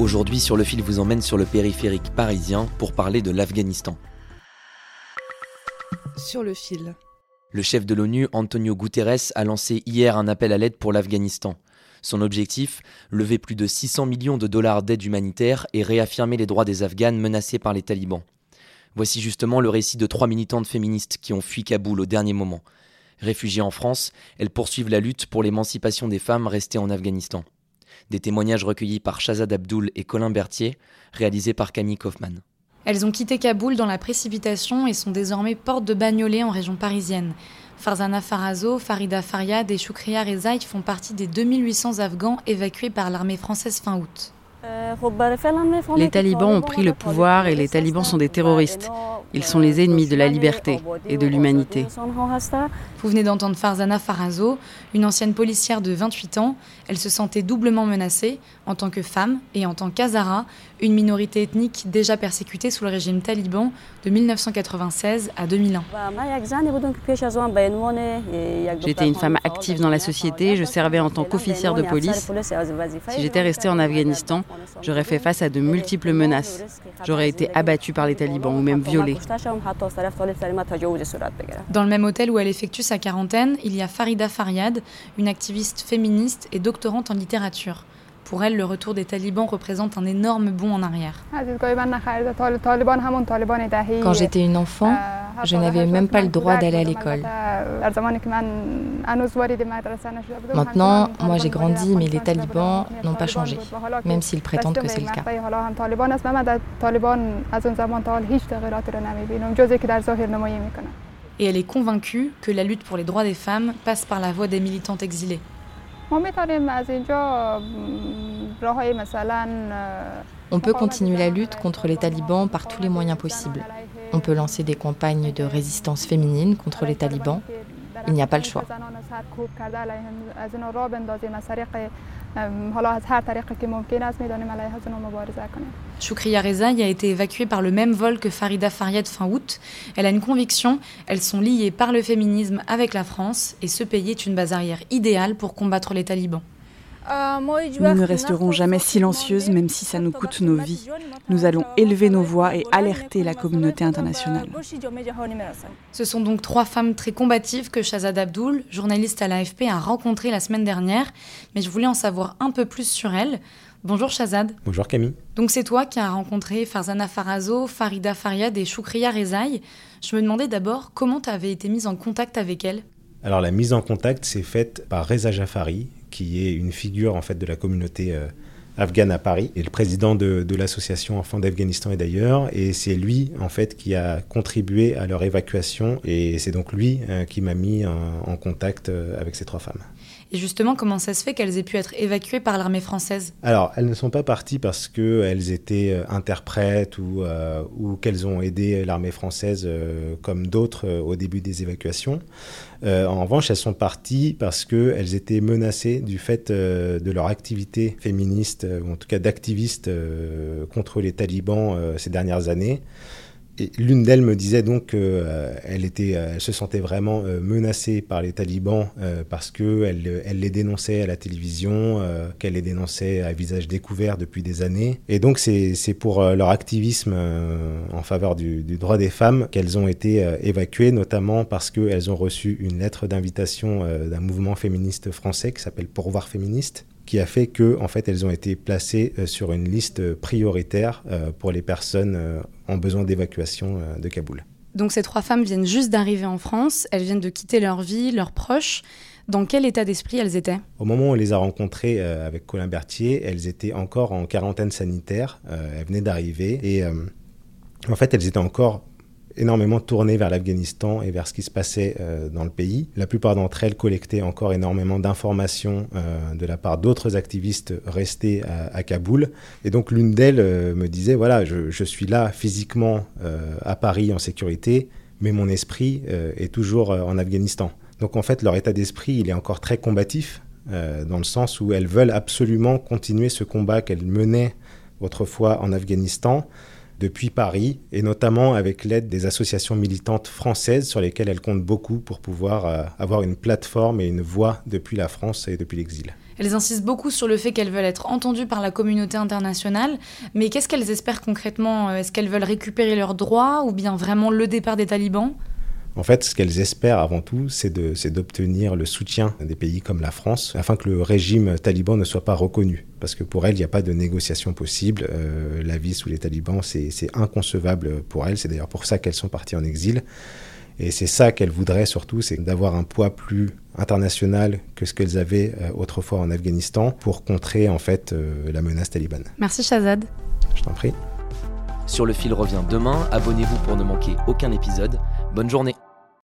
Aujourd'hui, sur le fil vous emmène sur le périphérique parisien pour parler de l'Afghanistan. Sur le fil. Le chef de l'ONU, Antonio Guterres, a lancé hier un appel à l'aide pour l'Afghanistan. Son objectif Lever plus de 600 millions de dollars d'aide humanitaire et réaffirmer les droits des Afghanes menacés par les talibans. Voici justement le récit de trois militantes féministes qui ont fui Kaboul au dernier moment. Réfugiées en France, elles poursuivent la lutte pour l'émancipation des femmes restées en Afghanistan. Des témoignages recueillis par Shazad Abdoul et Colin Berthier, réalisés par Camille Kaufmann. Elles ont quitté Kaboul dans la précipitation et sont désormais porte de Bagnolet en région parisienne. Farzana Farazo, Farida Faryad et Shukriya Rezaï font partie des 2800 Afghans évacués par l'armée française fin août. Les talibans ont pris le pouvoir et les talibans sont des terroristes. Ils sont les ennemis de la liberté et de l'humanité. Vous venez d'entendre Farzana Farazo, une ancienne policière de 28 ans. Elle se sentait doublement menacée en tant que femme et en tant qu'Azara, une minorité ethnique déjà persécutée sous le régime taliban de 1996 à 2001. J'étais une femme active dans la société, je servais en tant qu'officière de police. Si j'étais restée en Afghanistan, j'aurais fait face à de multiples menaces. J'aurais été abattue par les talibans ou même violée. Dans le même hôtel où elle effectue sa quarantaine, il y a Farida Faryad, une activiste féministe et doctorante en littérature. Pour elle, le retour des talibans représente un énorme bond en arrière. Quand j'étais une enfant, je n'avais même pas le droit d'aller à l'école. Maintenant, moi j'ai grandi, mais les talibans n'ont pas changé, même s'ils prétendent que c'est le cas. Et elle est convaincue que la lutte pour les droits des femmes passe par la voie des militantes exilées. On peut continuer la lutte contre les talibans par tous les moyens possibles. On peut lancer des campagnes de résistance féminine contre les talibans. Il n'y a pas le choix. Shukriya Rezaï a été évacuée par le même vol que Farida Faryad fin août. Elle a une conviction, elles sont liées par le féminisme avec la France et ce pays est une base arrière idéale pour combattre les talibans. Nous ne resterons jamais silencieuses même si ça nous coûte nos vies. Nous allons élever nos voix et alerter la communauté internationale. Ce sont donc trois femmes très combatives que Shazad Abdoul, journaliste à l'AFP, a rencontrées la semaine dernière, mais je voulais en savoir un peu plus sur elles. Bonjour Shazad. Bonjour Camille. Donc c'est toi qui as rencontré Farzana Farazo, Farida Faryad et Shukriya Rezaï. Je me demandais d'abord comment tu avais été mise en contact avec elles. Alors la mise en contact s'est faite par Reza Jafari, qui est une figure en fait de la communauté euh, afghane à Paris. Et le président de, l'association Enfants d'Afghanistan et d'ailleurs. Et c'est lui en fait qui a contribué à leur évacuation. Et c'est donc lui euh, qui m'a mis en, en contact euh, avec ces trois femmes. Et justement, comment ça se fait qu'elles aient pu être évacuées par l'armée française? Alors, elles ne sont pas parties parce qu'elles étaient euh, interprètes ou, euh, ou qu'elles ont aidé l'armée française euh, comme d'autres au début des évacuations. En revanche, elles sont parties parce qu'elles étaient menacées du fait de leur activité féministe, ou en tout cas d'activistes contre les talibans ces dernières années. L'une d'elles me disait donc qu'elle euh, était, euh, elle se sentait vraiment euh, menacée par les talibans parce qu'elle elle les dénonçait à la télévision, qu'elle les dénonçait à visage découvert depuis des années. Et donc c'est pour leur activisme en faveur du, droit des femmes qu'elles ont été évacuées, notamment parce qu'elles ont reçu une lettre d'invitation d'un mouvement féministe français qui s'appelle Pourvoir féministe qui a fait que en fait elles ont été placées sur une liste prioritaire pour les personnes en besoin d'évacuation de Kaboul. Donc ces trois femmes viennent juste d'arriver en France, elles viennent de quitter leur vie, leurs proches. Dans quel état d'esprit elles étaient? Au moment où on les a rencontrées euh, avec Colin Berthier, elles étaient encore en quarantaine sanitaire. elles venaient d'arriver et en fait, elles étaient encore énormément tournées vers l'Afghanistan et vers ce qui se passait euh, dans le pays. La plupart d'entre elles collectaient encore énormément d'informations euh, de la part d'autres activistes restés à, Kaboul. Et donc l'une d'elles euh, me disait, voilà, je, je suis là physiquement à Paris en sécurité, mais mon esprit est toujours en Afghanistan. Donc en fait, leur état d'esprit, il est encore très combatif, dans le sens où elles veulent absolument continuer ce combat qu'elles menaient autrefois en Afghanistan depuis Paris, et notamment avec l'aide des associations militantes françaises sur lesquelles elles comptent beaucoup pour pouvoir euh, avoir une plateforme et une voix depuis la France et depuis l'exil. Elles insistent beaucoup sur le fait qu'elles veulent être entendues par la communauté internationale, mais qu'est-ce qu'elles espèrent concrètement? Est-ce qu'elles veulent récupérer leurs droits ou bien vraiment le départ des talibans? En fait, ce qu'elles espèrent avant tout, c'est d'obtenir le soutien des pays comme la France afin que le régime taliban ne soit pas reconnu. Parce que pour elles, il n'y a pas de négociation possible. Euh, la vie sous les talibans, c'est inconcevable pour elles. C'est d'ailleurs pour ça qu'elles sont parties en exil. Et c'est ça qu'elles voudraient surtout, c'est d'avoir un poids plus international que ce qu'elles avaient euh, autrefois en Afghanistan pour contrer en fait euh, la menace talibane. Merci Shazad. Je t'en prie. Sur le fil revient demain. Abonnez-vous pour ne manquer aucun épisode. Bonne journée.